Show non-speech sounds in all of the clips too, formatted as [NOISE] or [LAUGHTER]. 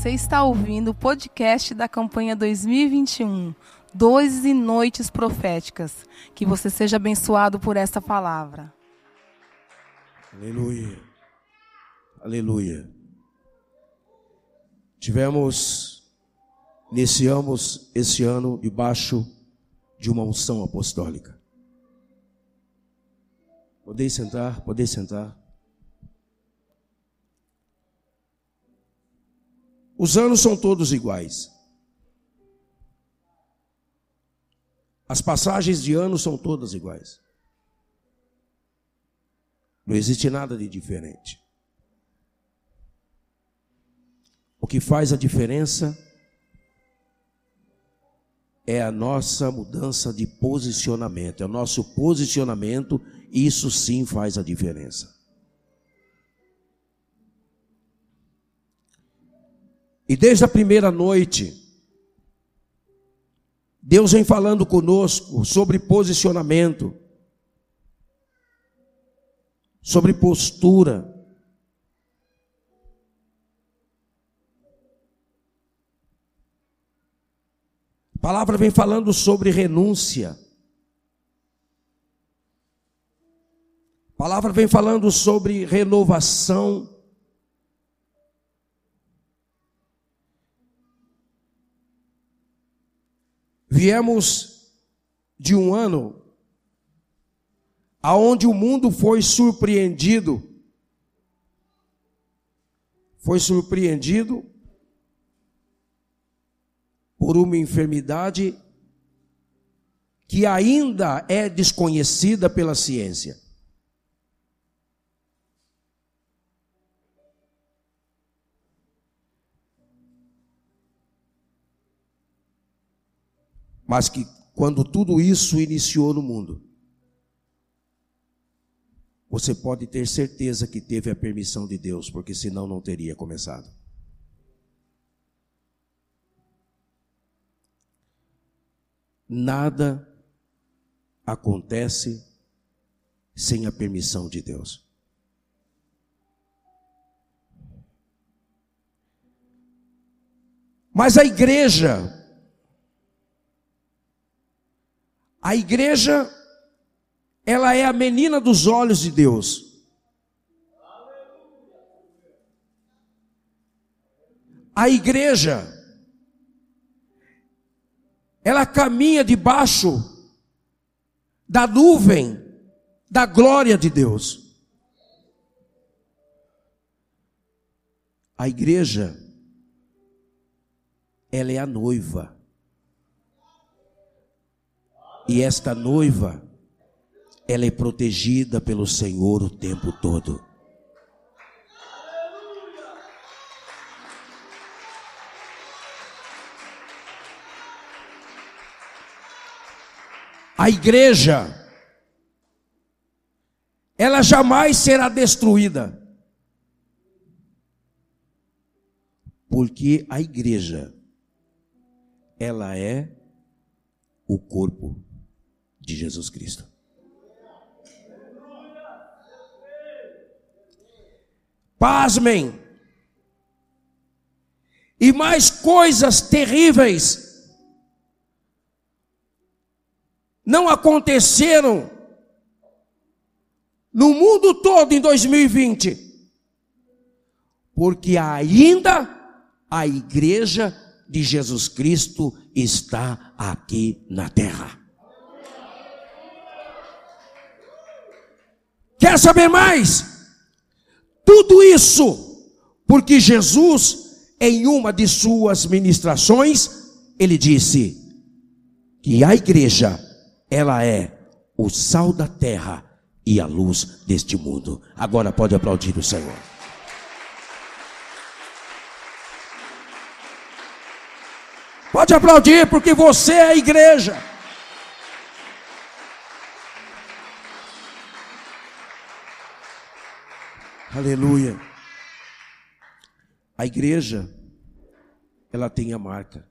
Você está ouvindo o podcast da campanha 2021, Dois e Noites Proféticas. Que você seja abençoado por esta palavra. Aleluia. Aleluia. Tivemos, iniciamos esse ano debaixo de uma unção apostólica. Podem sentar, podem sentar. Os anos são todos iguais. As passagens de anos são todas iguais. Não existe nada de diferente. O que faz a diferença é a nossa mudança de posicionamento, é o nosso posicionamento, isso sim faz a diferença. E desde a primeira noite, Deus vem falando conosco sobre posicionamento, sobre postura. A palavra vem falando sobre renúncia. A palavra vem falando sobre renovação. Viemos de um ano aonde o mundo foi surpreendido, foi surpreendido por uma enfermidade que ainda é desconhecida pela ciência. Mas que quando tudo isso iniciou no mundo, você pode ter certeza que teve a permissão de Deus, porque senão não teria começado. Nada acontece sem a permissão de Deus. Mas a igreja A igreja, ela é a menina dos olhos de Deus. A igreja, ela caminha debaixo da nuvem da glória de Deus. A igreja, ela é a noiva. E esta noiva, ela é protegida pelo Senhor o tempo todo. A igreja, ela jamais será destruída. Porque a igreja, ela é o corpo de Jesus Cristo. Pasmem. E mais coisas terríveis não aconteceram no mundo todo em 2020. Porque ainda a igreja de Jesus Cristo está aqui na terra. Quer saber mais? Tudo isso porque Jesus, em uma de suas ministrações, ele disse que a igreja, ela é o sal da terra e a luz deste mundo. Agora pode aplaudir o Senhor. Pode aplaudir, porque você é a igreja. Aleluia. A igreja, ela tem a marca.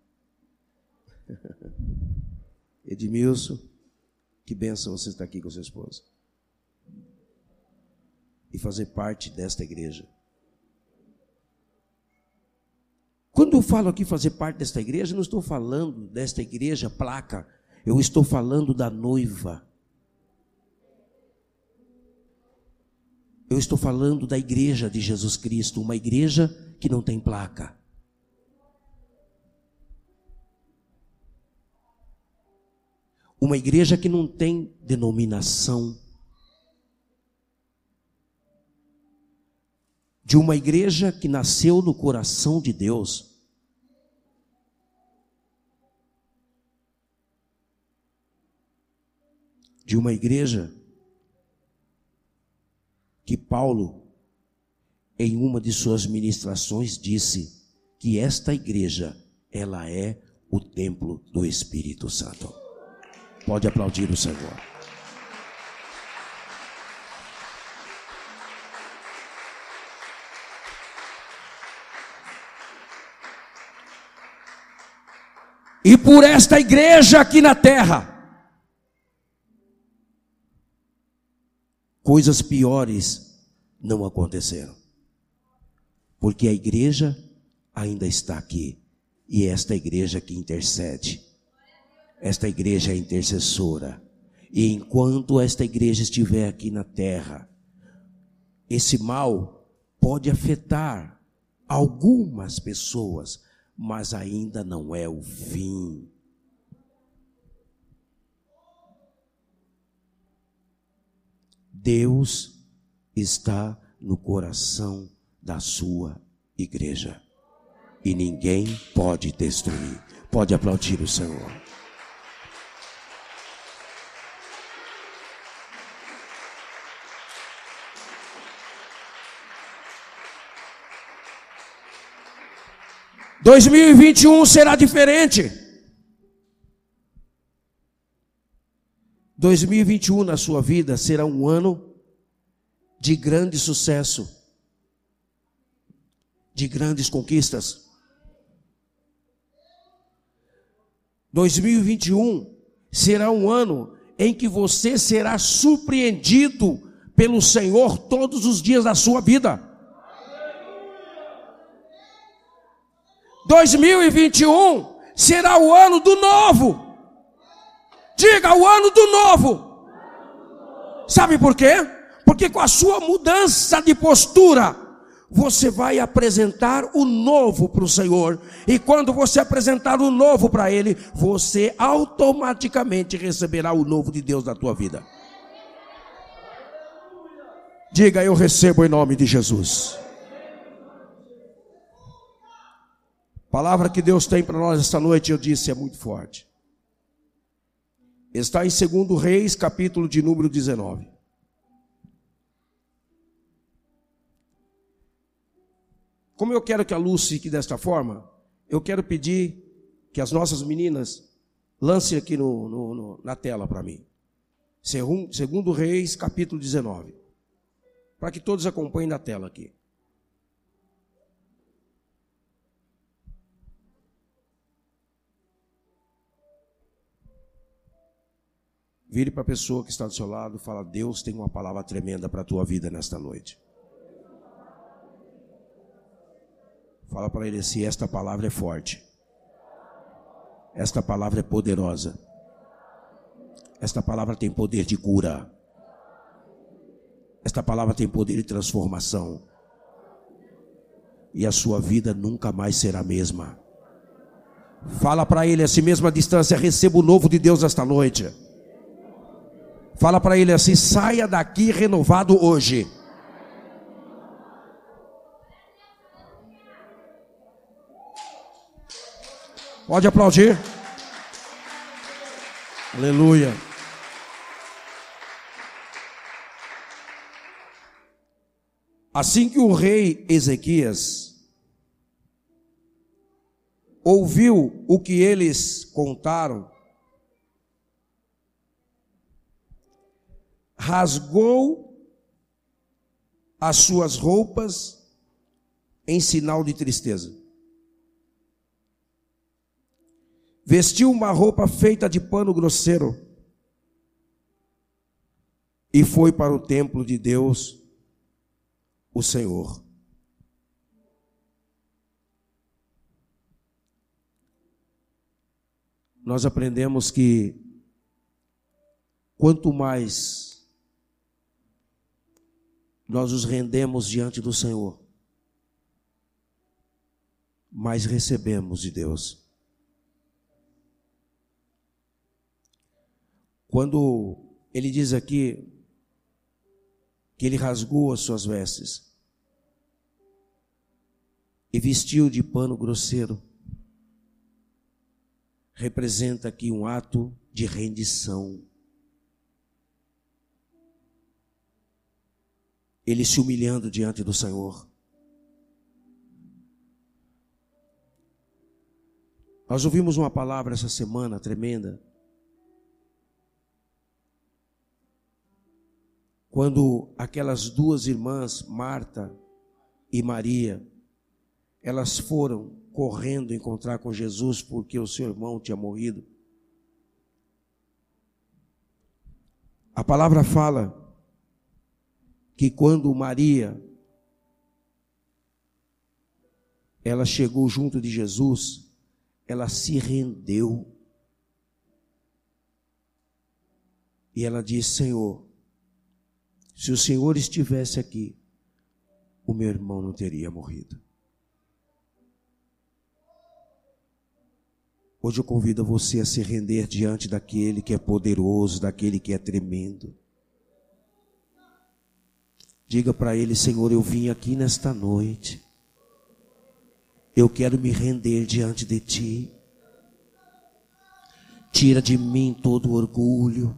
[LAUGHS] Edmilson, que benção você estar aqui com sua esposa. E fazer parte desta igreja. Quando falo aqui fazer parte desta igreja, não estou falando desta igreja placa, eu estou falando da noiva. Eu estou falando da igreja de Jesus Cristo, uma igreja que não tem placa. Uma igreja que não tem denominação. De uma igreja que nasceu no coração de Deus. De uma igreja que Paulo, em uma de suas ministrações, disse que esta igreja, ela é o templo do Espírito Santo. Pode aplaudir o Senhor. E por esta igreja aqui na terra, coisas piores não aconteceram. Porque a igreja ainda está aqui. E é esta igreja que intercede. Esta igreja é intercessora. E enquanto esta igreja estiver aqui na terra, esse mal pode afetar algumas pessoas, mas ainda não é o fim. Deus está no coração da sua igreja. E ninguém pode destruir. Pode aplaudir o Senhor. Dois mil e vinte e um será diferente. 2021 na sua vida será um ano de grande sucesso, de grandes conquistas. 2021 será um ano em que você será surpreendido pelo Senhor todos os dias da sua vida. 2021 será o ano do novo. Diga o ano do novo. Sabe por quê? Porque com a sua mudança de postura, você vai apresentar o novo para o Senhor. E quando você apresentar o novo para Ele, você automaticamente receberá o novo de Deus na tua vida. Diga, eu recebo em nome de Jesus. palavra que Deus tem para nós esta noite, eu disse, é muito forte. Está em 2 Reis, capítulo de número 19. Como eu quero que a luz fique desta forma, eu quero pedir que as nossas meninas lancem aqui no, no, no, na tela para mim. Segundo Reis, capítulo 19. Para que todos acompanhem na tela aqui. Vire para a pessoa que está do seu lado fala: Deus tem uma palavra tremenda para a tua vida nesta noite. Fala para ele assim: esta palavra é forte. Esta palavra é poderosa. Esta palavra tem poder de cura. Esta palavra tem poder de transformação. E a sua vida nunca mais será a mesma. Fala para ele, assim mesma distância, receba o novo de Deus esta noite. Fala para ele assim: saia daqui renovado hoje. Pode aplaudir. Aleluia. Assim que o rei Ezequias ouviu o que eles contaram, rasgou as suas roupas em sinal de tristeza. Vestiu uma roupa feita de pano grosseiro e foi para o templo de Deus, o Senhor. nós aprendemos que quanto mais nós nos rendemos diante do Senhor, mais recebemos de Deus. Quando ele diz aqui que ele rasgou as suas vestes e vestiu de pano grosseiro, representa aqui um ato de rendição. Ele se humilhando diante do Senhor. Nós ouvimos uma palavra essa semana tremenda. Quando aquelas duas irmãs, Marta e Maria, elas foram correndo encontrar com Jesus porque o seu irmão tinha morrido. A palavra fala que quando Maria ela chegou junto de Jesus, ela se rendeu. E ela disse: Senhor, se o Senhor estivesse aqui, o meu irmão não teria morrido. Hoje eu convido você a se render diante daquele que é poderoso, daquele que é tremendo. Diga para ele, Senhor, eu vim aqui nesta noite. Eu quero me render diante de ti. Tira de mim todo orgulho.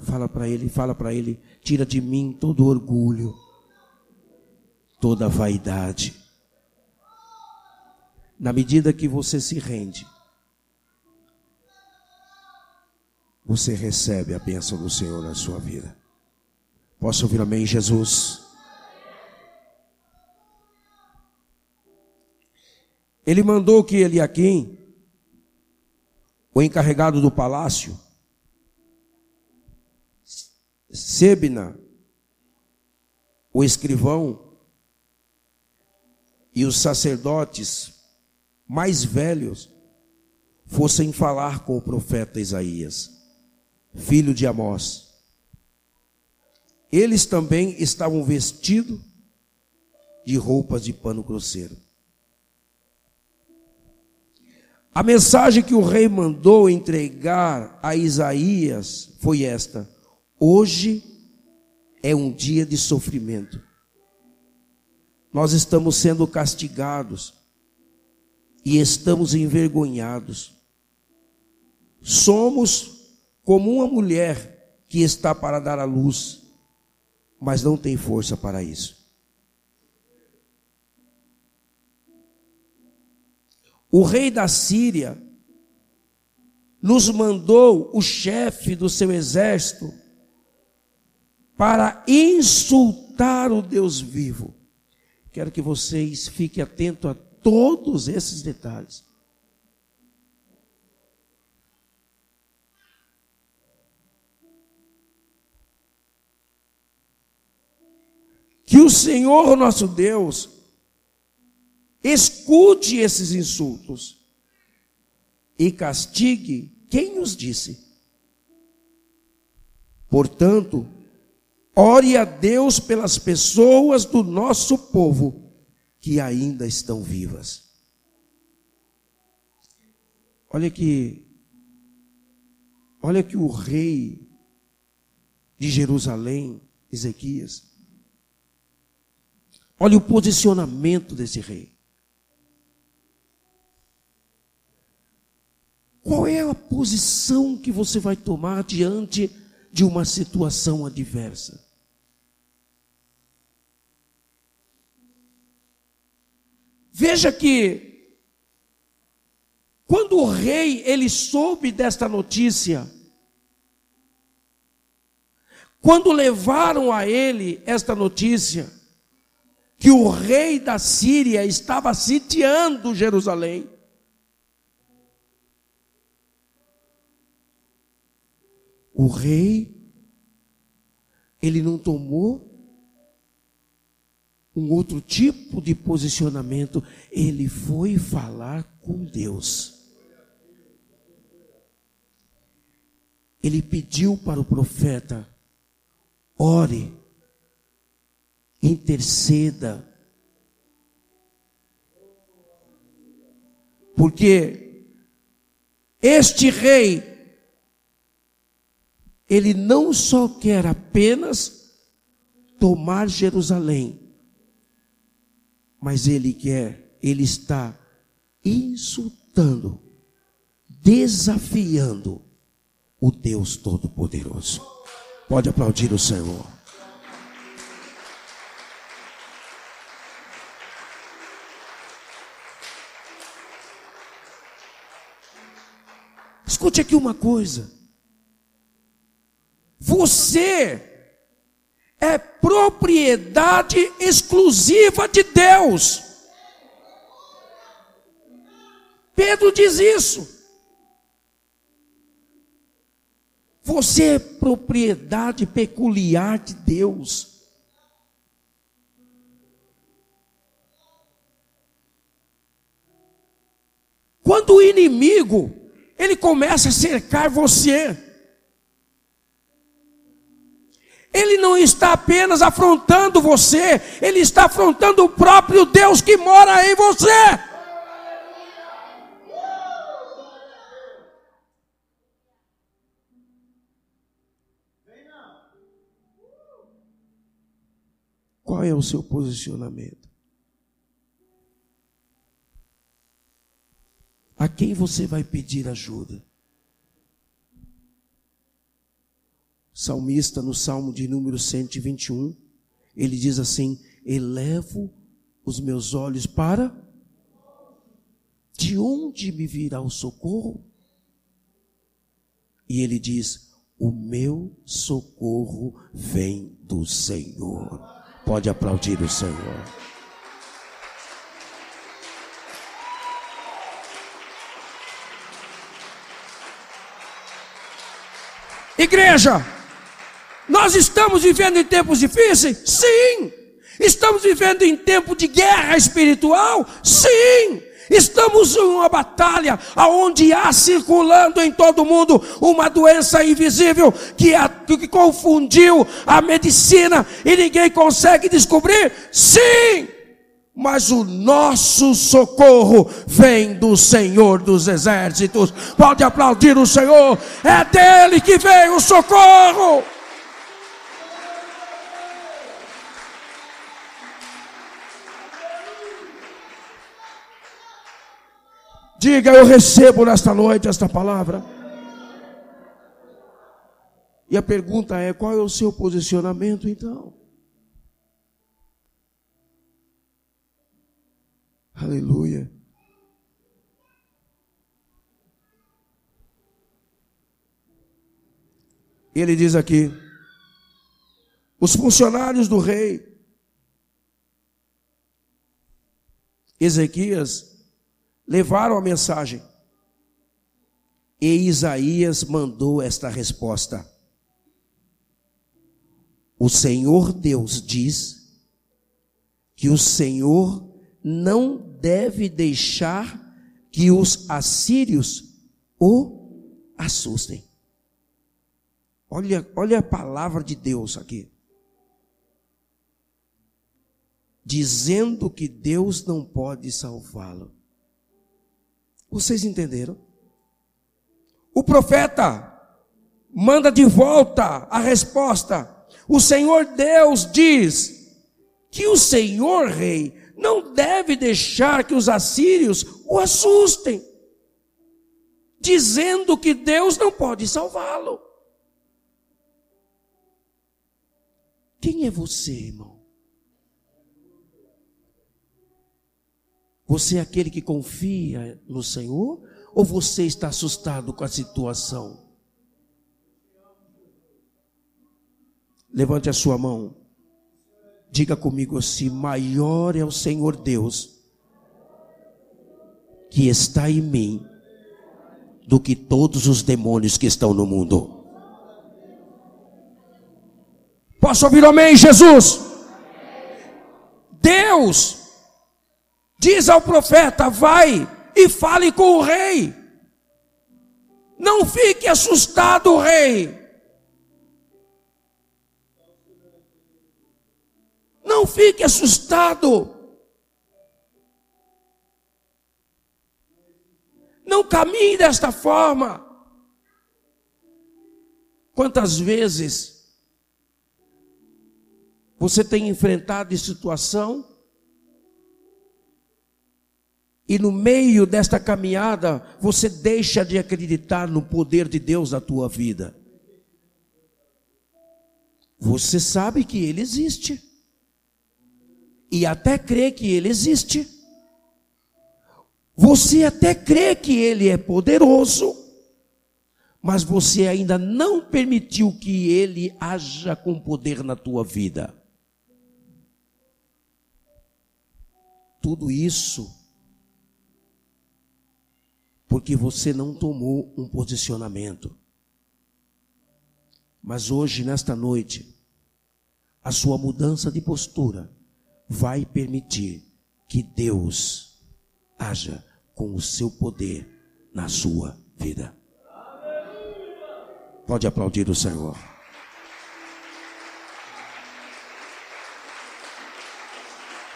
Fala para ele, fala para ele, tira de mim todo orgulho, toda vaidade. Na medida que você se rende, você recebe a bênção do Senhor na sua vida. Posso ouvir amém, Jesus? Ele mandou que Eliakim, o encarregado do palácio, Sebna, o escrivão, e os sacerdotes mais velhos fossem falar com o profeta Isaías filho de Amós. Eles também estavam vestidos de roupas de pano grosseiro. A mensagem que o rei mandou entregar a Isaías foi esta: Hoje é um dia de sofrimento. Nós estamos sendo castigados e estamos envergonhados. Somos como uma mulher que está para dar à luz, mas não tem força para isso. O rei da Síria nos mandou o chefe do seu exército para insultar o Deus vivo. Quero que vocês fiquem atentos a todos esses detalhes. Que o Senhor nosso Deus escute esses insultos e castigue quem os disse. Portanto, ore a Deus pelas pessoas do nosso povo que ainda estão vivas. Olha que olha que o rei de Jerusalém, Ezequias, Olha o posicionamento desse rei. Qual é a posição que você vai tomar diante de uma situação adversa? Veja que quando o rei ele soube desta notícia, quando levaram a ele esta notícia, que o rei da Síria estava sitiando Jerusalém. O rei, ele não tomou um outro tipo de posicionamento, ele foi falar com Deus. ele pediu para o profeta: ore, interceda, porque este rei, ele não só quer apenas tomar Jerusalém, mas ele quer, ele está insultando, desafiando o Deus Todo-Poderoso. Pode aplaudir o Senhor. Escute aqui uma coisa. Você é propriedade exclusiva de Deus. Pedro diz isso. Você é propriedade peculiar de Deus. Quando o inimigo, ele começa a cercar você, ele não está apenas afrontando você, ele está afrontando o próprio Deus que mora em você. Qual é o seu posicionamento? A quem você vai pedir ajuda? Salmista, no Salmo de número 121, ele diz assim: Elevo os meus olhos para. De onde me virá o socorro? E ele diz: O meu socorro vem do Senhor Pode aplaudir o Senhor. Igreja, nós estamos vivendo em tempos difíceis? Sim. Estamos vivendo em tempo de guerra espiritual? Sim. Estamos em uma batalha aonde há circulando em todo mundo uma doença invisível que, a, que confundiu a medicina e ninguém consegue descobrir. Sim! Mas o nosso socorro vem do Senhor dos exércitos. Pode aplaudir o Senhor. É dele que vem o socorro. Diga, eu recebo nesta noite esta palavra. E a pergunta é: qual é o seu posicionamento então? Aleluia. Ele diz aqui: os funcionários do rei Ezequias levaram a mensagem. E Isaías mandou esta resposta: O Senhor Deus diz que o Senhor não deve deixar que os assírios o assustem. Olha, olha a palavra de Deus aqui. Dizendo que Deus não pode salvá-lo. Vocês entenderam? O profeta manda de volta a resposta. O Senhor Deus diz que o Senhor Rei não deve deixar que os assírios o assustem, dizendo que Deus não pode salvá-lo. Quem é você, irmão? Você é aquele que confia no Senhor? Ou você está assustado com a situação? Levante a sua mão. Diga comigo assim: maior é o Senhor Deus que está em mim do que todos os demônios que estão no mundo. Posso ouvir amém, Jesus? Deus Diz ao profeta: vai e fale com o rei. Não fique assustado, rei. Não fique assustado. Não caminhe desta forma. Quantas vezes você tem enfrentado situação e no meio desta caminhada você deixa de acreditar no poder de Deus na tua vida? Você sabe que Ele existe e até crê que Ele existe. Você até crê que Ele é poderoso, mas você ainda não permitiu que Ele haja com poder na tua vida. Tudo isso porque você não tomou um posicionamento. Mas hoje, nesta noite, a sua mudança de postura vai permitir que Deus haja com o seu poder na sua vida. Pode aplaudir o Senhor.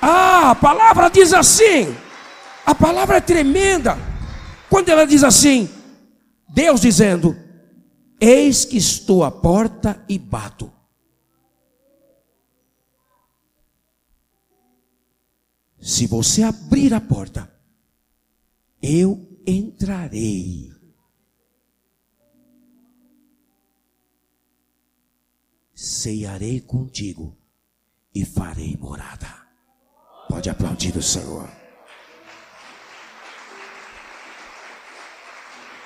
Ah, a palavra diz assim. A palavra é tremenda. Quando ela diz assim, Deus dizendo: Eis que estou à porta e bato. Se você abrir a porta, eu entrarei. Ceiarei contigo e farei morada. Pode aplaudir o Senhor.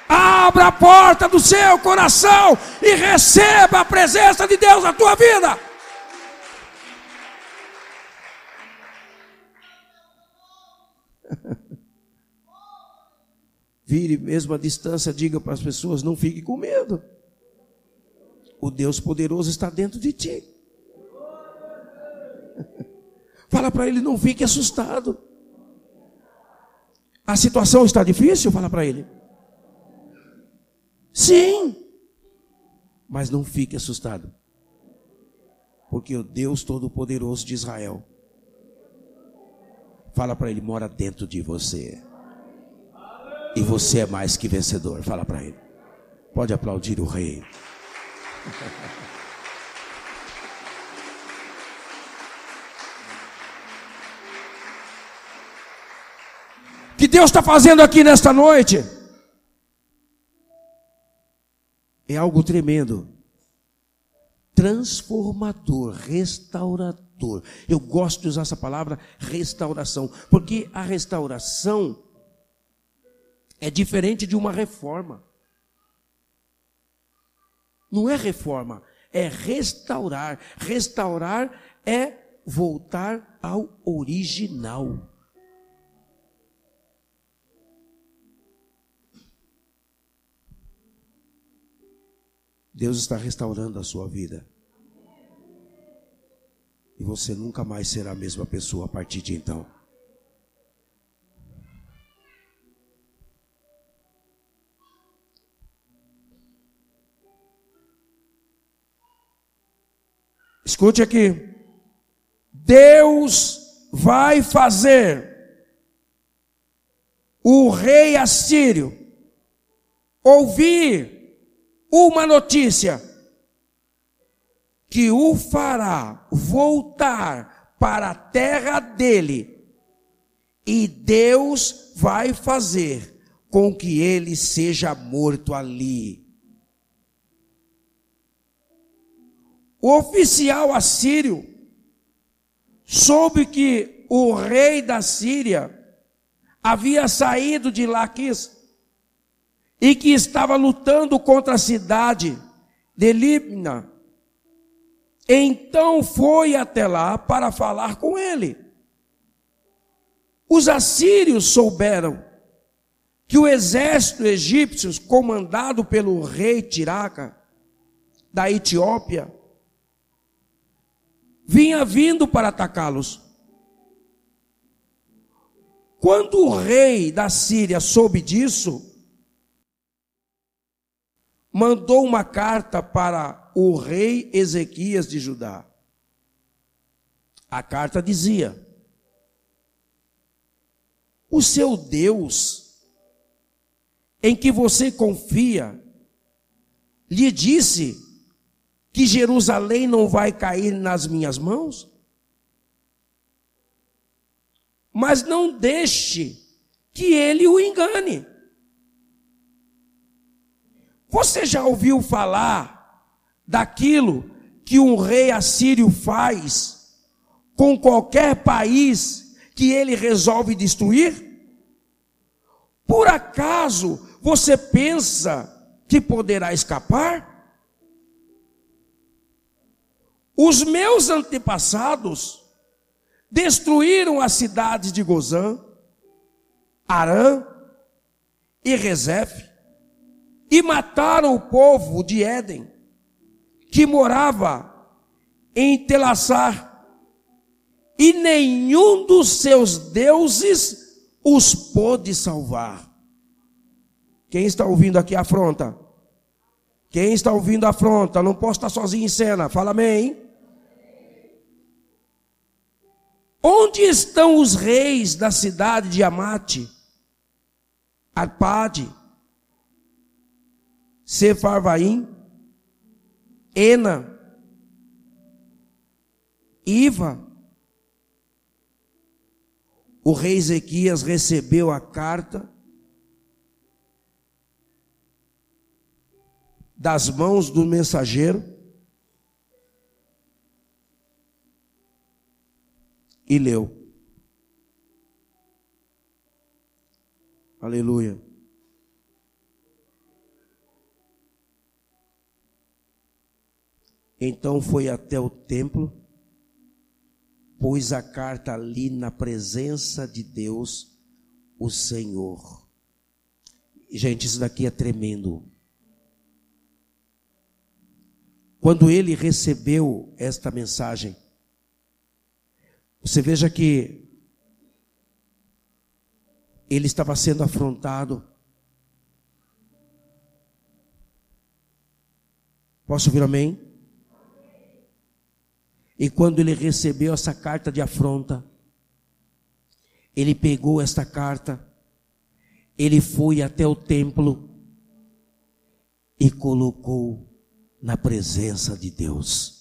Abra a porta do seu coração e receba a presença de Deus na tua vida. Vire mesmo a distância, diga para as pessoas: não fique com medo. O Deus poderoso está dentro de ti. [LAUGHS] Fala para ele: não fique assustado. A situação está difícil? Fala para ele. Sim. Mas não fique assustado. Porque o Deus Todo-Poderoso de Israel Fala para ele, mora dentro de você. E você é mais que vencedor. Fala para ele. Pode aplaudir o rei. [LAUGHS] que Deus está fazendo aqui nesta noite é algo tremendo, transformador, restaurador. Eu gosto de usar essa palavra restauração, porque a restauração é diferente de uma reforma. Não é reforma, é restaurar. Restaurar é voltar ao original. Deus está restaurando a sua vida. E você nunca mais será a mesma pessoa a partir de então. Escute aqui. Deus vai fazer o rei assírio ouvir uma notícia que o fará voltar para a terra dele, e Deus vai fazer com que ele seja morto ali. O oficial assírio soube que o rei da Síria havia saído de Laquis e que estava lutando contra a cidade de Libna então foi até lá para falar com ele. Os assírios souberam que o exército egípcio, comandado pelo rei Tiraca, da Etiópia, vinha vindo para atacá-los. Quando o rei da Síria soube disso, mandou uma carta para o rei Ezequias de Judá. A carta dizia: O seu Deus, em que você confia, lhe disse que Jerusalém não vai cair nas minhas mãos? Mas não deixe que ele o engane. Você já ouviu falar daquilo que um rei assírio faz com qualquer país que ele resolve destruir? Por acaso você pensa que poderá escapar? Os meus antepassados destruíram as cidades de Gozã, Arã e Rezefe, e mataram o povo de Éden, que morava em Telassar, e nenhum dos seus deuses os pôde salvar. Quem está ouvindo aqui afronta? Quem está ouvindo afronta? Não posso estar sozinho em cena. Fala amém. Onde estão os reis da cidade de Amate, Arpade, Sefarvaim, Ena, Iva? O rei Ezequias recebeu a carta das mãos do mensageiro e leu. Aleluia. Então foi até o templo, pôs a carta ali na presença de Deus, o Senhor. Gente, isso daqui é tremendo. Quando ele recebeu esta mensagem, você veja que ele estava sendo afrontado. Posso ouvir amém? E quando ele recebeu essa carta de afronta, ele pegou esta carta, ele foi até o templo e colocou na presença de Deus.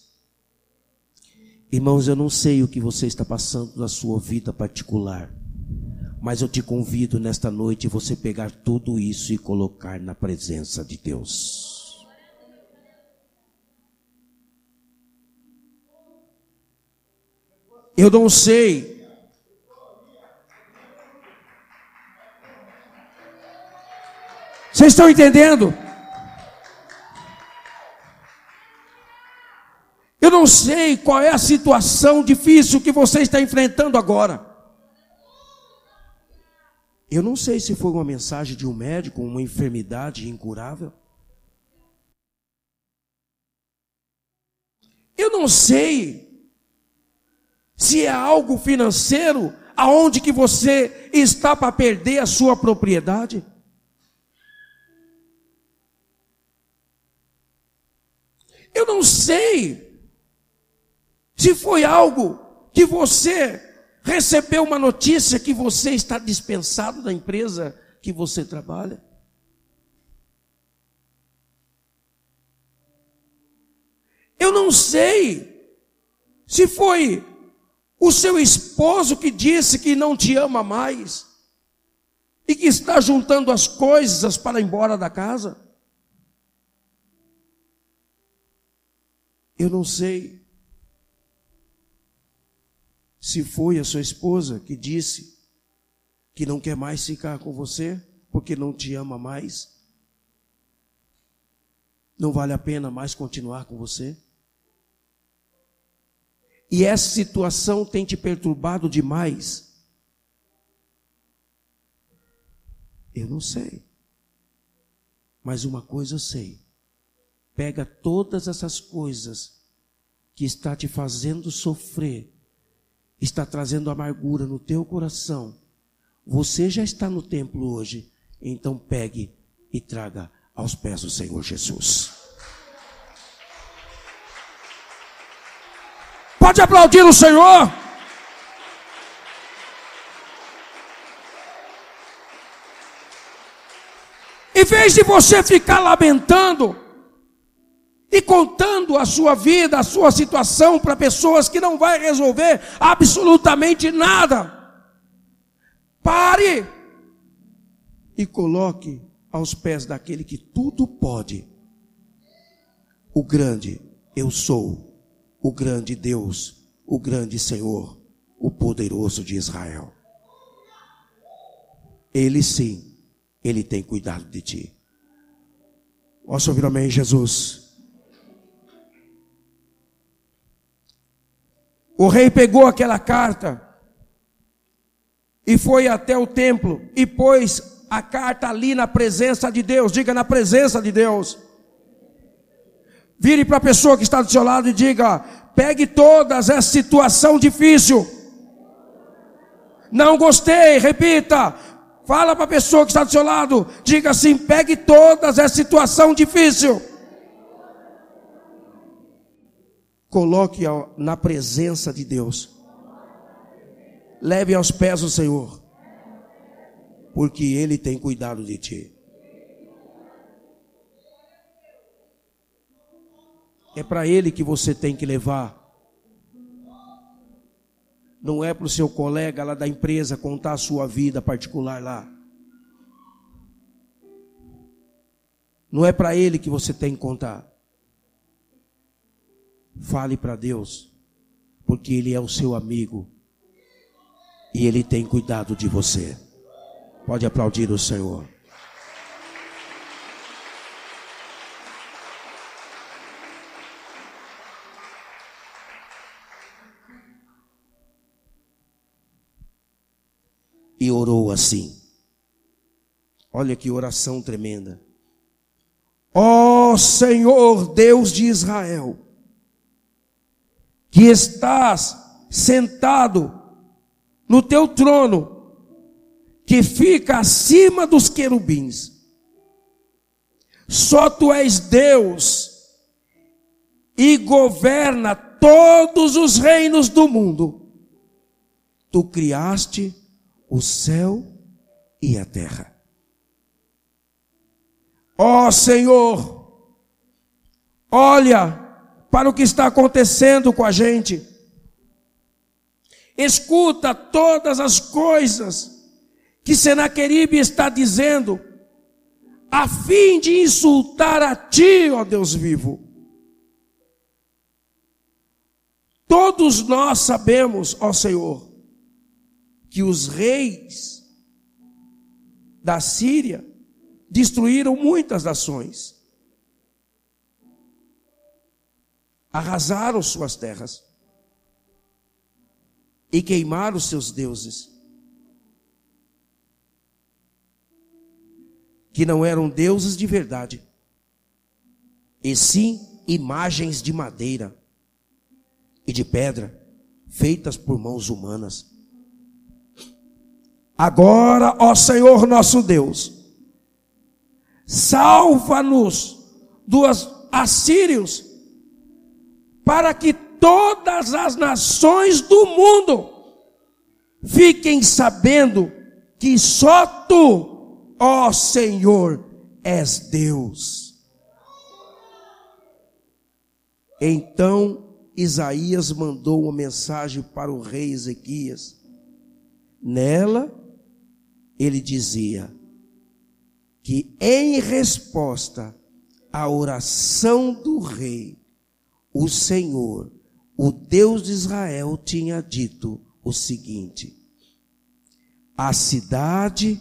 Irmãos, eu não sei o que você está passando na sua vida particular, mas eu te convido nesta noite você pegar tudo isso e colocar na presença de Deus. Eu não sei. Vocês estão entendendo? Não sei qual é a situação difícil que você está enfrentando agora. Eu não sei se foi uma mensagem de um médico, uma enfermidade incurável. Eu não sei se é algo financeiro aonde que você está para perder a sua propriedade. Eu não sei se foi algo que você recebeu uma notícia que você está dispensado da empresa que você trabalha. Eu não sei se foi o seu esposo que disse que não te ama mais e que está juntando as coisas para ir embora da casa. Eu não sei se foi a sua esposa que disse que não quer mais ficar com você porque não te ama mais, não vale a pena mais continuar com você? E essa situação tem te perturbado demais? Eu não sei. Mas uma coisa eu sei. Pega todas essas coisas que está te fazendo sofrer está trazendo amargura no teu coração, você já está no templo hoje, então pegue e traga aos pés do Senhor Jesus. Pode aplaudir o Senhor. Em vez de você ficar lamentando e contando a sua vida, a sua situação para pessoas que não vai resolver absolutamente nada, pare e coloque aos pés daquele que tudo pode. O grande eu sou, o grande Deus, o grande Senhor, o poderoso de Israel. Ele sim ele tem cuidado de ti. Posso ouvir amém, Jesus? O rei pegou aquela carta e foi até o templo e pôs a carta ali na presença de Deus. Diga na presença de Deus. Vire para a pessoa que está do seu lado e diga: pegue todas essa situação difícil. Não gostei, repita. Fala para a pessoa que está do seu lado, diga assim: pegue todas, é situação difícil. Coloque na presença de Deus. Leve aos pés do Senhor, porque Ele tem cuidado de ti. É para Ele que você tem que levar não é para o seu colega lá da empresa contar a sua vida particular lá. Não é para ele que você tem que contar. Fale para Deus, porque Ele é o seu amigo e Ele tem cuidado de você. Pode aplaudir o Senhor. e orou assim. Olha que oração tremenda. Ó oh, Senhor Deus de Israel, que estás sentado no teu trono, que fica acima dos querubins. Só tu és Deus e governa todos os reinos do mundo. Tu criaste o céu e a terra. Ó oh, Senhor, olha para o que está acontecendo com a gente. Escuta todas as coisas que Senaqueribe está dizendo, a fim de insultar a ti, ó Deus vivo. Todos nós sabemos, ó Senhor, que os reis da Síria destruíram muitas nações, arrasaram suas terras e queimaram seus deuses, que não eram deuses de verdade, e sim imagens de madeira e de pedra feitas por mãos humanas. Agora, ó Senhor nosso Deus, salva-nos dos assírios, para que todas as nações do mundo fiquem sabendo que só tu, ó Senhor, és Deus. Então Isaías mandou uma mensagem para o rei Ezequias. Nela ele dizia que em resposta à oração do rei, o Senhor, o Deus de Israel, tinha dito o seguinte: a cidade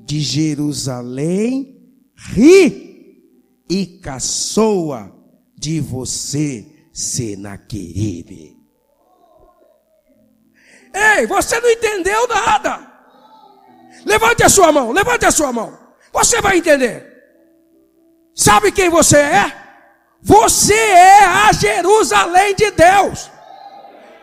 de Jerusalém ri e caçoa de você, Senaqueribe. Ei, você não entendeu nada. Levante a sua mão, levante a sua mão. Você vai entender. Sabe quem você é? Você é a Jerusalém de Deus.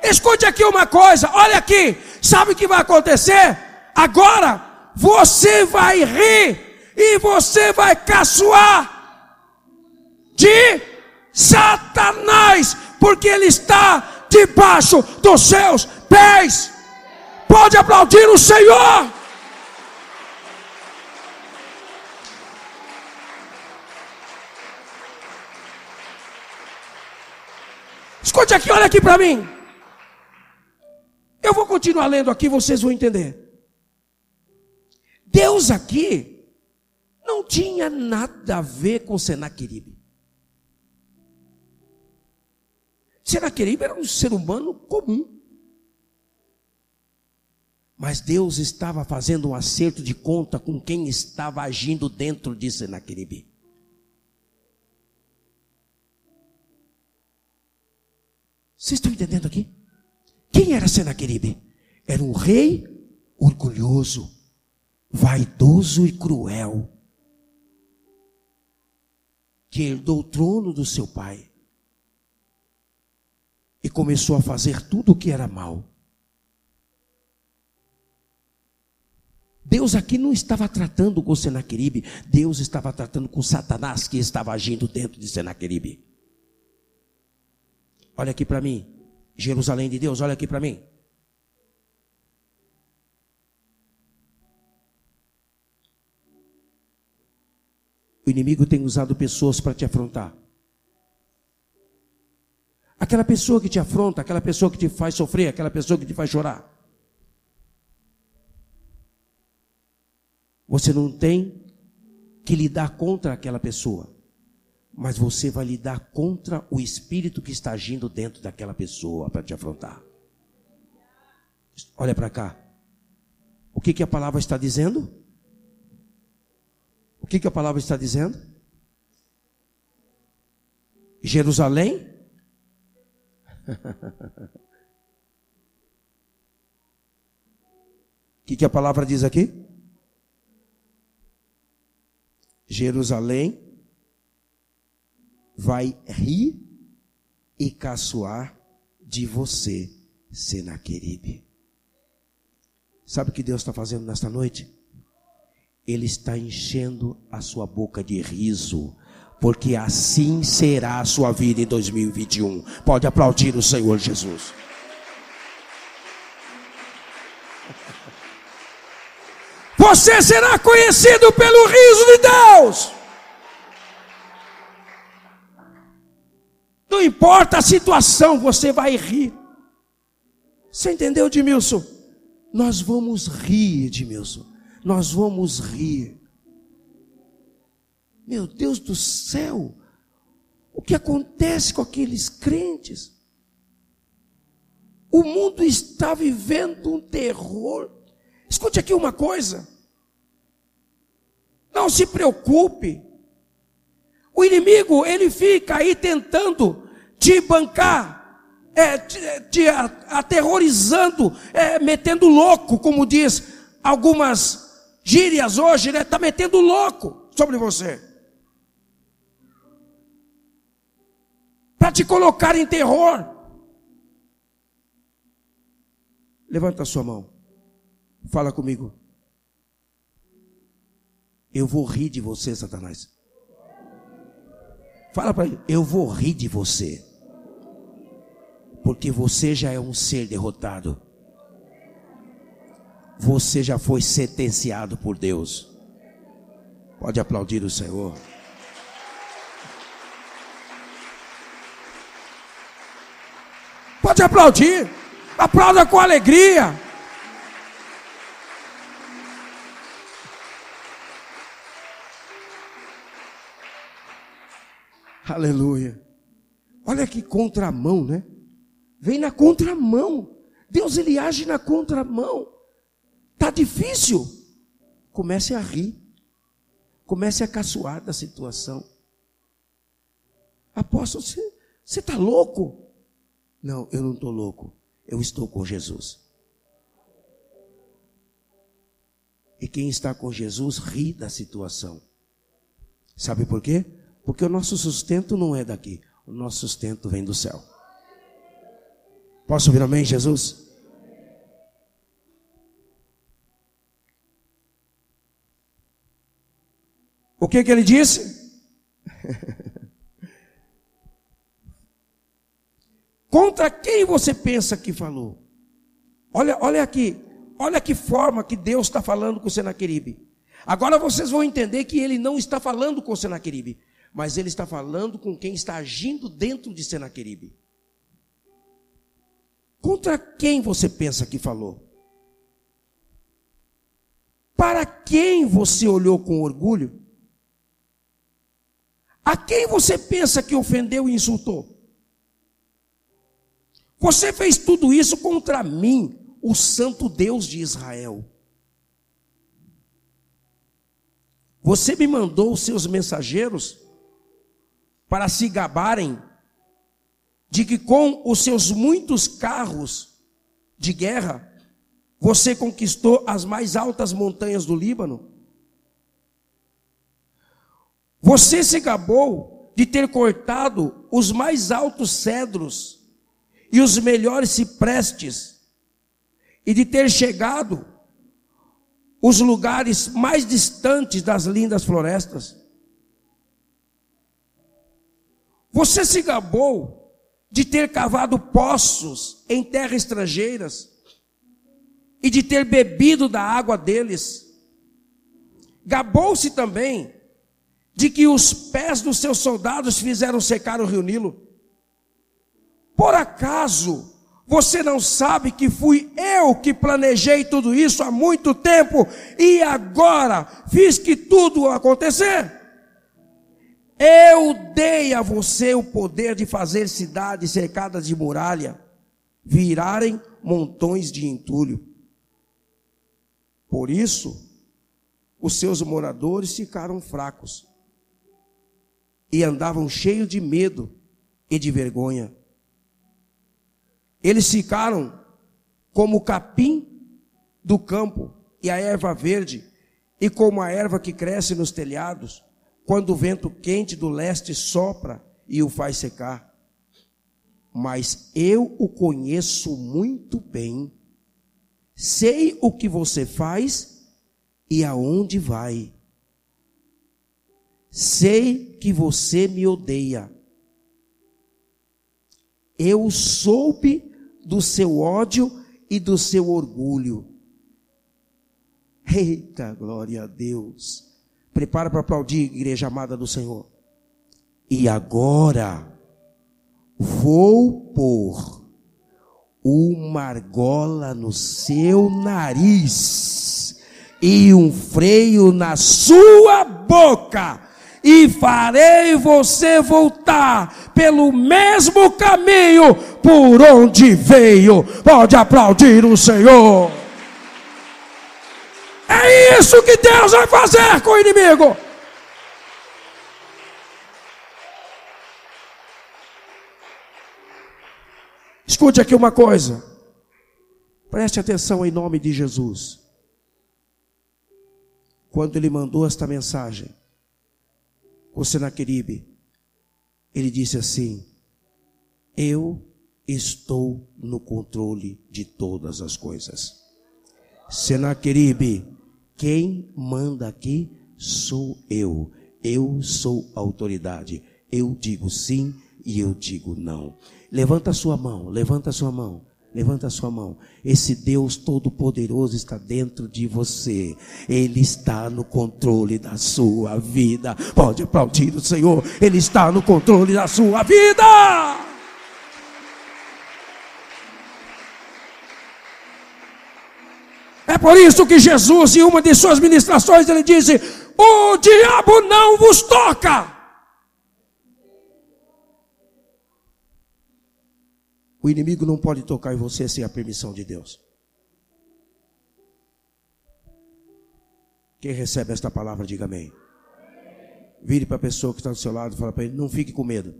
Escute aqui uma coisa, olha aqui. Sabe o que vai acontecer? Agora você vai rir e você vai caçoar de Satanás, porque ele está debaixo dos seus pés. Pode aplaudir o Senhor. Escute aqui, olha aqui para mim. Eu vou continuar lendo aqui, vocês vão entender. Deus aqui não tinha nada a ver com Senaqueribe. Senaqueribe era um ser humano comum. Mas Deus estava fazendo um acerto de conta com quem estava agindo dentro de Senaqueribe. Vocês estão entendendo aqui? Quem era Senaqueribe? Era um rei orgulhoso, vaidoso e cruel, que herdou o trono do seu pai e começou a fazer tudo o que era mal. Deus aqui não estava tratando com Senaqueribe, Deus estava tratando com Satanás que estava agindo dentro de Senaqueribe. Olha aqui para mim. Jerusalém de Deus, olha aqui para mim. O inimigo tem usado pessoas para te afrontar. Aquela pessoa que te afronta, aquela pessoa que te faz sofrer, aquela pessoa que te faz chorar. Você não tem que lidar contra aquela pessoa mas você vai lidar contra o espírito que está agindo dentro daquela pessoa para te afrontar. Olha para cá. O que, que a palavra está dizendo? O que, que a palavra está dizendo? Jerusalém? O [LAUGHS] que, que a palavra diz aqui? Jerusalém vai rir e caçoar de você, Senaqueribe. Sabe o que Deus está fazendo nesta noite? Ele está enchendo a sua boca de riso, porque assim será a sua vida em 2021. Pode aplaudir o Senhor Jesus. Você será conhecido pelo riso de Deus. Não importa a situação, você vai rir. Você entendeu, Edmilson? Nós vamos rir, Edmilson. Nós vamos rir. Meu Deus do céu, o que acontece com aqueles crentes? O mundo está vivendo um terror. Escute aqui uma coisa. Não se preocupe. O inimigo, ele fica aí tentando te bancar, é, te, te aterrorizando, é, metendo louco, como diz algumas gírias hoje, né? Está metendo louco sobre você. Para te colocar em terror. Levanta a sua mão. Fala comigo. Eu vou rir de você, Satanás. Fala para ele, eu vou rir de você. Porque você já é um ser derrotado. Você já foi sentenciado por Deus. Pode aplaudir o Senhor. Pode aplaudir. Aplauda com alegria. Aleluia. Olha que contramão, né? Vem na contramão. Deus ele age na contramão. Tá difícil. Comece a rir. Comece a caçoar da situação. Apóstolo, você está louco? Não, eu não estou louco. Eu estou com Jesus. E quem está com Jesus ri da situação. Sabe por quê? Porque o nosso sustento não é daqui, o nosso sustento vem do céu. Posso ouvir amém, Jesus? O que, que ele disse? [LAUGHS] Contra quem você pensa que falou? Olha, olha aqui, olha que forma que Deus está falando com o Senaqueribe. Agora vocês vão entender que ele não está falando com o Senaqueribe, mas ele está falando com quem está agindo dentro de Senaqueribe. Contra quem você pensa que falou? Para quem você olhou com orgulho? A quem você pensa que ofendeu e insultou? Você fez tudo isso contra mim, o Santo Deus de Israel. Você me mandou os seus mensageiros para se gabarem de que com os seus muitos carros de guerra você conquistou as mais altas montanhas do Líbano? Você se gabou de ter cortado os mais altos cedros e os melhores ciprestes, e de ter chegado os lugares mais distantes das lindas florestas. Você se gabou de ter cavado poços em terras estrangeiras e de ter bebido da água deles. Gabou-se também de que os pés dos seus soldados fizeram secar o rio Nilo. Por acaso você não sabe que fui eu que planejei tudo isso há muito tempo e agora fiz que tudo acontecer? Eu dei a você o poder de fazer cidades cercadas de muralha virarem montões de entulho. Por isso, os seus moradores ficaram fracos e andavam cheios de medo e de vergonha. Eles ficaram como o capim do campo e a erva verde, e como a erva que cresce nos telhados, quando o vento quente do leste sopra e o faz secar. Mas eu o conheço muito bem sei o que você faz e aonde vai. Sei que você me odeia. Eu soube do seu ódio e do seu orgulho. Eita, glória a Deus. Prepara para aplaudir, igreja amada do Senhor. E agora vou pôr uma argola no seu nariz e um freio na sua boca, e farei você voltar pelo mesmo caminho por onde veio. Pode aplaudir o Senhor. É isso que Deus vai fazer com o inimigo. Escute aqui uma coisa. Preste atenção em nome de Jesus. Quando ele mandou esta mensagem, o Senaqueribe, ele disse assim: Eu estou no controle de todas as coisas. Senaqueribe, quem manda aqui sou eu. Eu sou autoridade. Eu digo sim e eu digo não. Levanta a sua mão, levanta a sua mão. Levanta a sua mão. Esse Deus Todo-Poderoso está dentro de você. Ele está no controle da sua vida. Pode aplaudir o Senhor. Ele está no controle da sua vida. É por isso que Jesus, em uma de suas ministrações, ele disse: O diabo não vos toca. O inimigo não pode tocar em você sem a permissão de Deus. Quem recebe esta palavra, diga amém. Vire para a pessoa que está do seu lado e fala para ele: não fique com medo.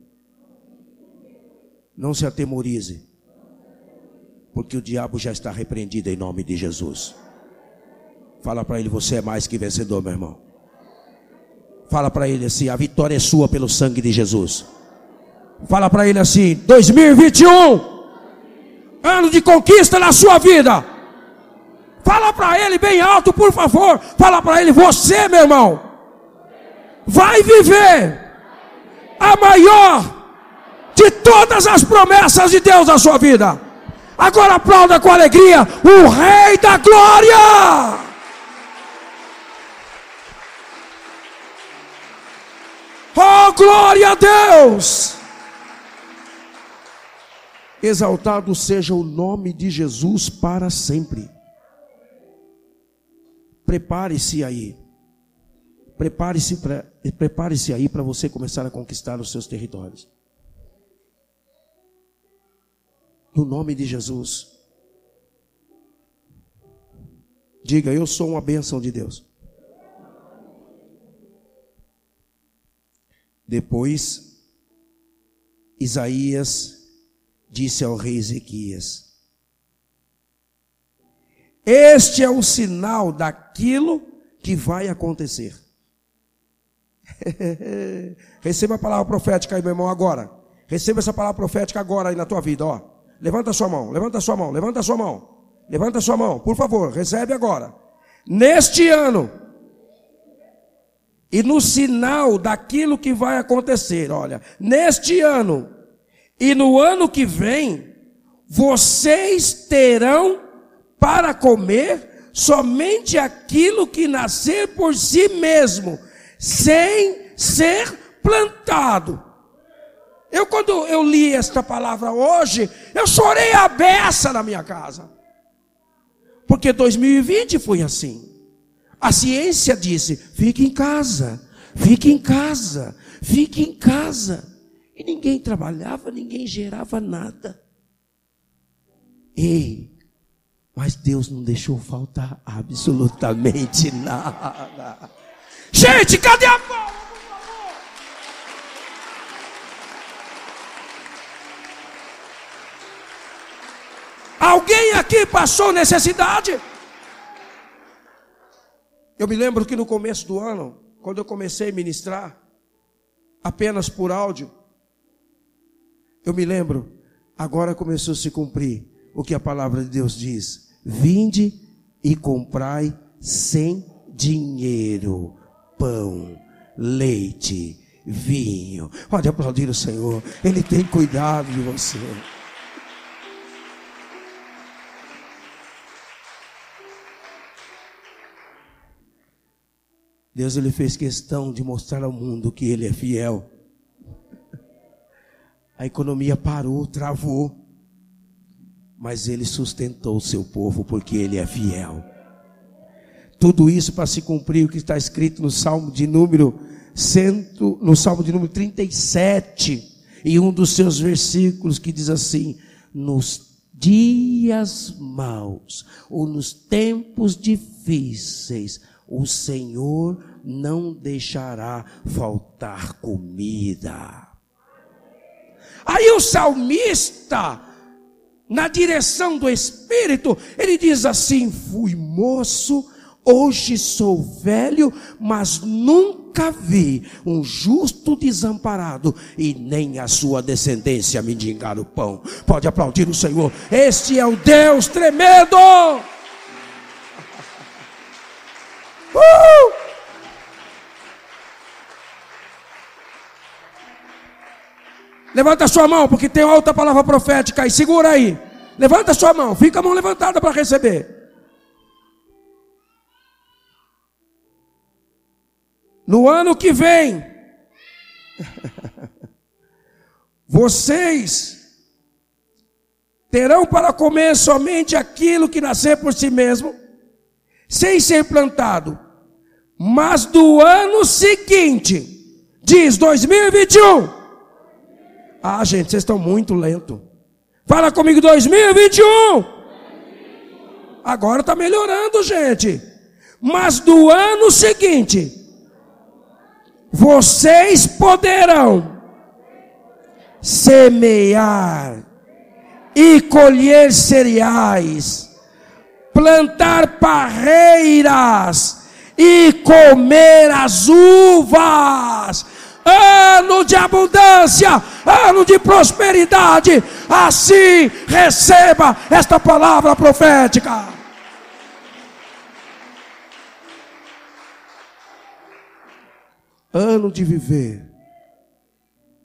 Não se atemorize. Porque o diabo já está repreendido em nome de Jesus. Fala para ele: você é mais que vencedor, meu irmão. Fala para ele assim: a vitória é sua pelo sangue de Jesus. Fala para ele assim: 2021 ano de conquista na sua vida. Fala para ele bem alto, por favor. Fala para ele, você, meu irmão, vai viver a maior de todas as promessas de Deus na sua vida. Agora aplauda com alegria o Rei da Glória. Oh, glória a Deus! Exaltado seja o nome de Jesus para sempre. Prepare-se aí. Prepare-se prepare-se aí para você começar a conquistar os seus territórios. No nome de Jesus. Diga, eu sou uma bênção de Deus. Depois, Isaías disse ao rei Ezequias: Este é o sinal daquilo que vai acontecer. [LAUGHS] Receba a palavra profética aí, meu irmão, agora. Receba essa palavra profética agora aí na tua vida, ó. Levanta a sua mão, levanta a sua mão, levanta a sua mão. Levanta a sua mão, por favor, recebe agora. Neste ano, e no sinal daquilo que vai acontecer, olha, neste ano e no ano que vem, vocês terão para comer somente aquilo que nascer por si mesmo, sem ser plantado. Eu, quando eu li esta palavra hoje, eu chorei a beça na minha casa. Porque 2020 foi assim. A ciência disse: fique em casa, fique em casa, fique em casa. E ninguém trabalhava, ninguém gerava nada. Ei, mas Deus não deixou faltar absolutamente [LAUGHS] nada. Gente, cadê a palma, por favor? Alguém aqui passou necessidade? Eu me lembro que no começo do ano, quando eu comecei a ministrar, apenas por áudio, eu me lembro, agora começou a se cumprir o que a palavra de Deus diz: vinde e comprai sem dinheiro pão, leite, vinho. Pode aplaudir o Senhor, Ele tem cuidado de você. Deus ele fez questão de mostrar ao mundo que ele é fiel a economia parou, travou. Mas ele sustentou o seu povo porque ele é fiel. Tudo isso para se cumprir o que está escrito no Salmo de número cento, no Salmo de número 37, em um dos seus versículos que diz assim: nos dias maus ou nos tempos difíceis, o Senhor não deixará faltar comida. Aí o salmista, na direção do Espírito, ele diz assim: Fui moço, hoje sou velho, mas nunca vi um justo desamparado e nem a sua descendência mendigar o pão. Pode aplaudir o Senhor, este é o Deus tremendo. Uh! Levanta sua mão, porque tem outra palavra profética aí. Segura aí. Levanta sua mão. Fica a mão levantada para receber. No ano que vem, [LAUGHS] vocês terão para comer somente aquilo que nascer por si mesmo, sem ser plantado. Mas do ano seguinte, diz 2021, ah, gente, vocês estão muito lento. Fala comigo 2021. Agora está melhorando, gente. Mas do ano seguinte, vocês poderão semear e colher cereais, plantar parreiras e comer as uvas ano de abundância, ano de prosperidade. Assim receba esta palavra profética. ano de viver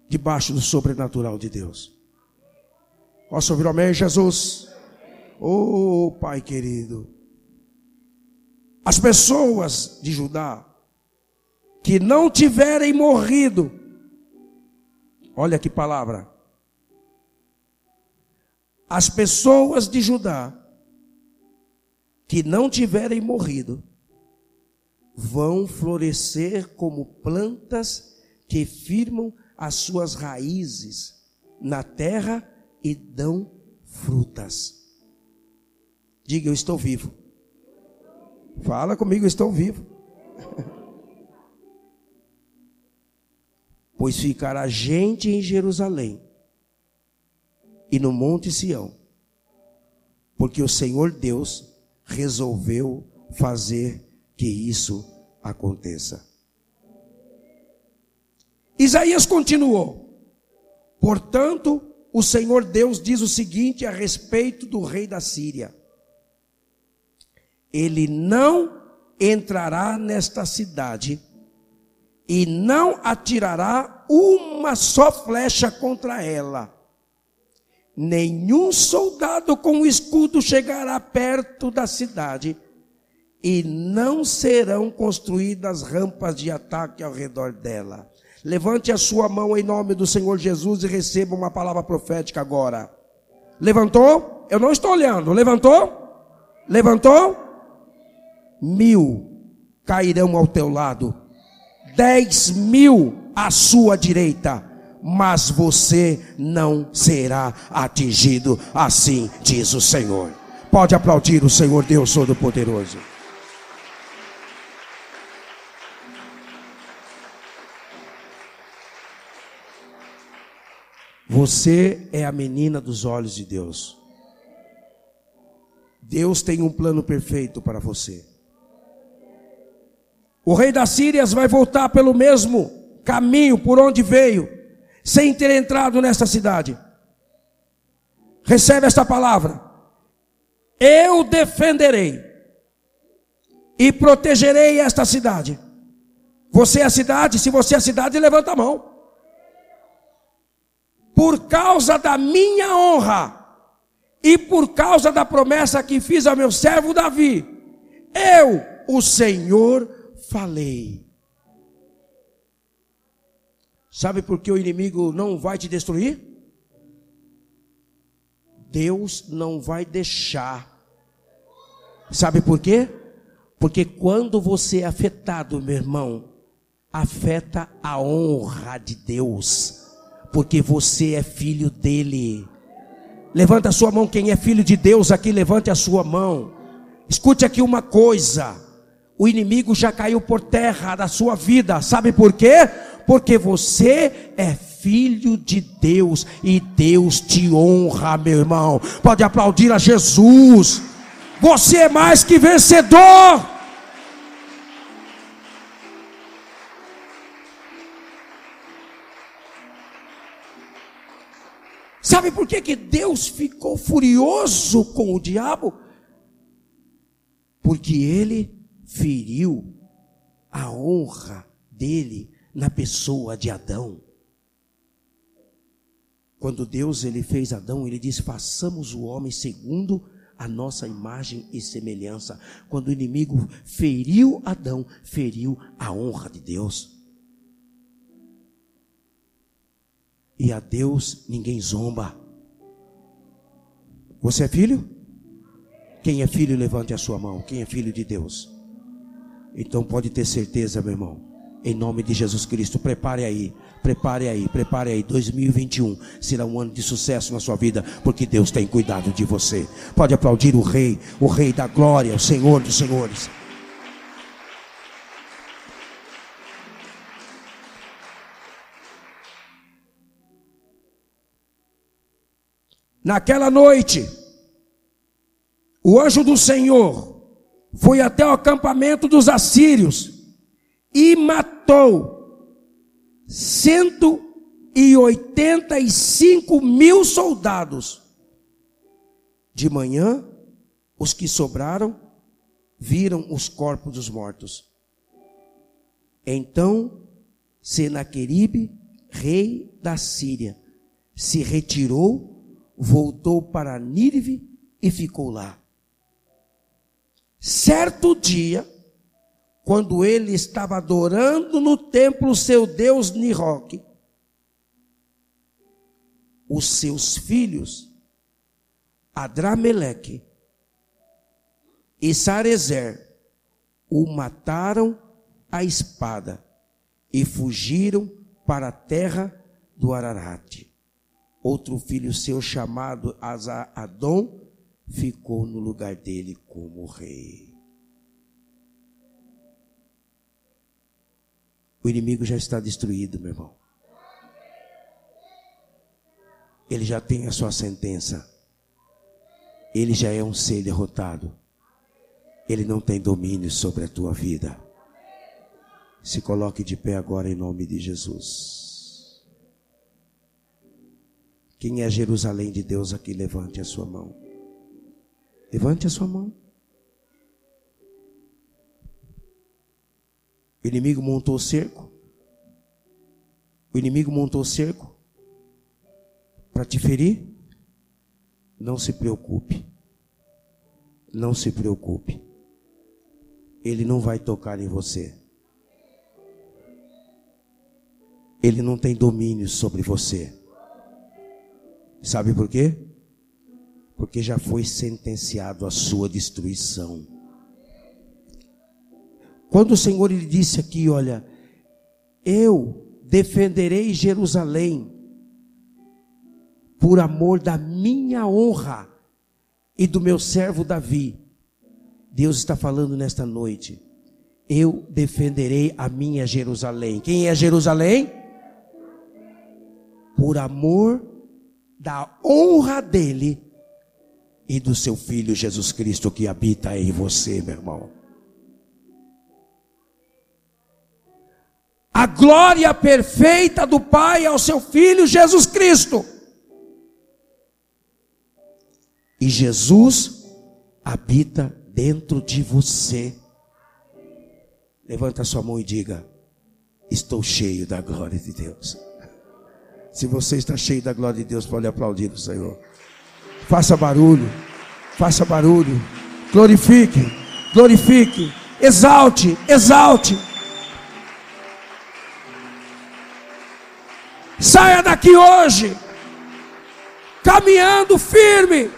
debaixo do sobrenatural de Deus. Posso ouvir amém, Jesus? Oh, Pai querido. As pessoas de Judá que não tiverem morrido, olha que palavra. As pessoas de Judá que não tiverem morrido, vão florescer como plantas que firmam as suas raízes na terra e dão frutas. Diga, eu estou vivo. Fala comigo, estou vivo. [LAUGHS] pois ficará gente em Jerusalém e no Monte Sião, porque o Senhor Deus resolveu fazer que isso aconteça. Isaías continuou: Portanto, o Senhor Deus diz o seguinte a respeito do rei da Síria: Ele não entrará nesta cidade e não atirará uma só flecha contra ela. Nenhum soldado com escudo chegará perto da cidade, e não serão construídas rampas de ataque ao redor dela. Levante a sua mão em nome do Senhor Jesus e receba uma palavra profética agora. Levantou? Eu não estou olhando. Levantou? Levantou? Mil cairão ao teu lado dez mil à sua direita, mas você não será atingido, assim diz o Senhor. Pode aplaudir o Senhor Deus Todo-Poderoso. Você é a menina dos olhos de Deus. Deus tem um plano perfeito para você. O rei da Síria vai voltar pelo mesmo caminho por onde veio, sem ter entrado nesta cidade. Recebe esta palavra. Eu defenderei e protegerei esta cidade. Você é a cidade? Se você é a cidade, levanta a mão. Por causa da minha honra e por causa da promessa que fiz ao meu servo Davi, eu, o Senhor, falei. Sabe por que o inimigo não vai te destruir? Deus não vai deixar. Sabe por quê? Porque quando você é afetado, meu irmão, afeta a honra de Deus, porque você é filho dele. Levanta a sua mão, quem é filho de Deus aqui, levante a sua mão. Escute aqui uma coisa o inimigo já caiu por terra da sua vida. Sabe por quê? Porque você é filho de Deus e Deus te honra, meu irmão. Pode aplaudir a Jesus. Você é mais que vencedor. Sabe por que, que Deus ficou furioso com o diabo? Porque ele feriu a honra dele na pessoa de Adão. Quando Deus ele fez Adão, ele disse: "Façamos o homem segundo a nossa imagem e semelhança". Quando o inimigo feriu Adão, feriu a honra de Deus. E a Deus ninguém zomba. Você é filho? Quem é filho, levante a sua mão. Quem é filho de Deus? Então pode ter certeza, meu irmão. Em nome de Jesus Cristo, prepare aí, prepare aí, prepare aí. 2021 será um ano de sucesso na sua vida, porque Deus tem cuidado de você. Pode aplaudir o Rei, o Rei da Glória, o Senhor dos Senhores. Naquela noite, o anjo do Senhor foi até o acampamento dos assírios e matou 185 mil soldados. De manhã, os que sobraram viram os corpos dos mortos. Então Senaqueribe, rei da Síria, se retirou, voltou para Nínive e ficou lá. Certo dia, quando ele estava adorando no templo seu Deus Niroque, os seus filhos, Adrameleque e Sarezer, o mataram à espada e fugiram para a terra do Ararate. Outro filho seu, chamado Adom, ficou no lugar dele como rei. O inimigo já está destruído, meu irmão. Ele já tem a sua sentença. Ele já é um ser derrotado. Ele não tem domínio sobre a tua vida. Se coloque de pé agora em nome de Jesus. Quem é Jerusalém de Deus aqui? Levante a sua mão. Levante a sua mão. O inimigo montou o cerco. O inimigo montou o cerco para te ferir. Não se preocupe. Não se preocupe. Ele não vai tocar em você. ele não tem domínio sobre você. Sabe por quê? Porque já foi sentenciado a sua destruição. Quando o Senhor lhe disse aqui, olha, eu defenderei Jerusalém por amor da minha honra e do meu servo Davi. Deus está falando nesta noite. Eu defenderei a minha Jerusalém. Quem é Jerusalém? por amor da honra dele e do seu filho Jesus Cristo que habita em você, meu irmão. A glória perfeita do Pai ao seu filho Jesus Cristo. E Jesus habita dentro de você. Levanta sua mão e diga: Estou cheio da glória de Deus. Se você está cheio da glória de Deus, pode aplaudir o Senhor. Faça barulho, faça barulho, glorifique, glorifique, exalte, exalte. Saia daqui hoje, caminhando firme.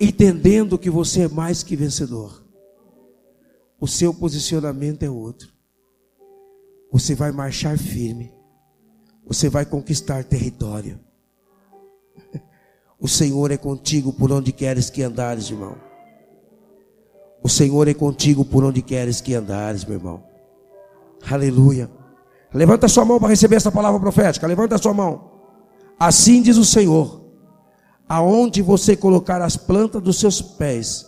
Entendendo que você é mais que vencedor. O seu posicionamento é outro. Você vai marchar firme. Você vai conquistar território. O Senhor é contigo por onde queres que andares, irmão. O Senhor é contigo por onde queres que andares, meu irmão. Aleluia. Levanta sua mão para receber essa palavra profética. Levanta sua mão. Assim diz o Senhor: aonde você colocar as plantas dos seus pés,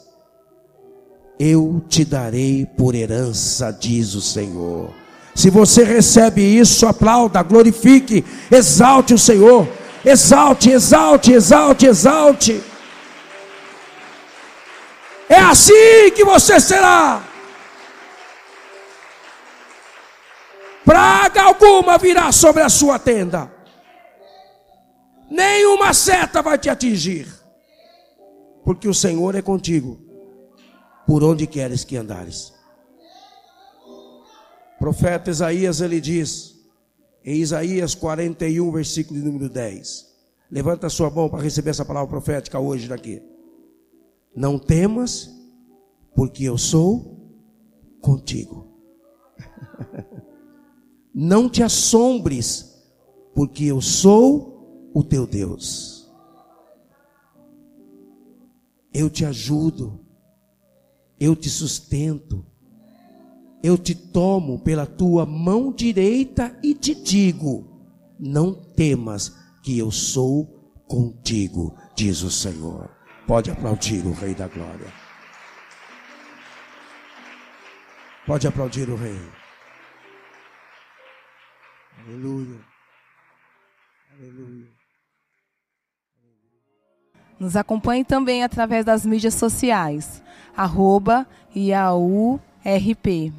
eu te darei por herança, diz o Senhor. Se você recebe isso, aplauda, glorifique, exalte o Senhor. Exalte, exalte, exalte, exalte. É assim que você será. Praga alguma virá sobre a sua tenda. Nenhuma seta vai te atingir. Porque o Senhor é contigo. Por onde queres que andares profeta Isaías ele diz, em Isaías 41, versículo número 10. Levanta a sua mão para receber essa palavra profética hoje daqui. Não temas, porque eu sou contigo. [LAUGHS] Não te assombres, porque eu sou o teu Deus. Eu te ajudo, eu te sustento, eu te tomo pela tua mão direita e te digo: não temas, que eu sou contigo, diz o Senhor. Pode aplaudir o Rei da Glória. Pode aplaudir o Rei. Aleluia. Aleluia. Nos acompanhe também através das mídias sociais. Arroba Iaú RP.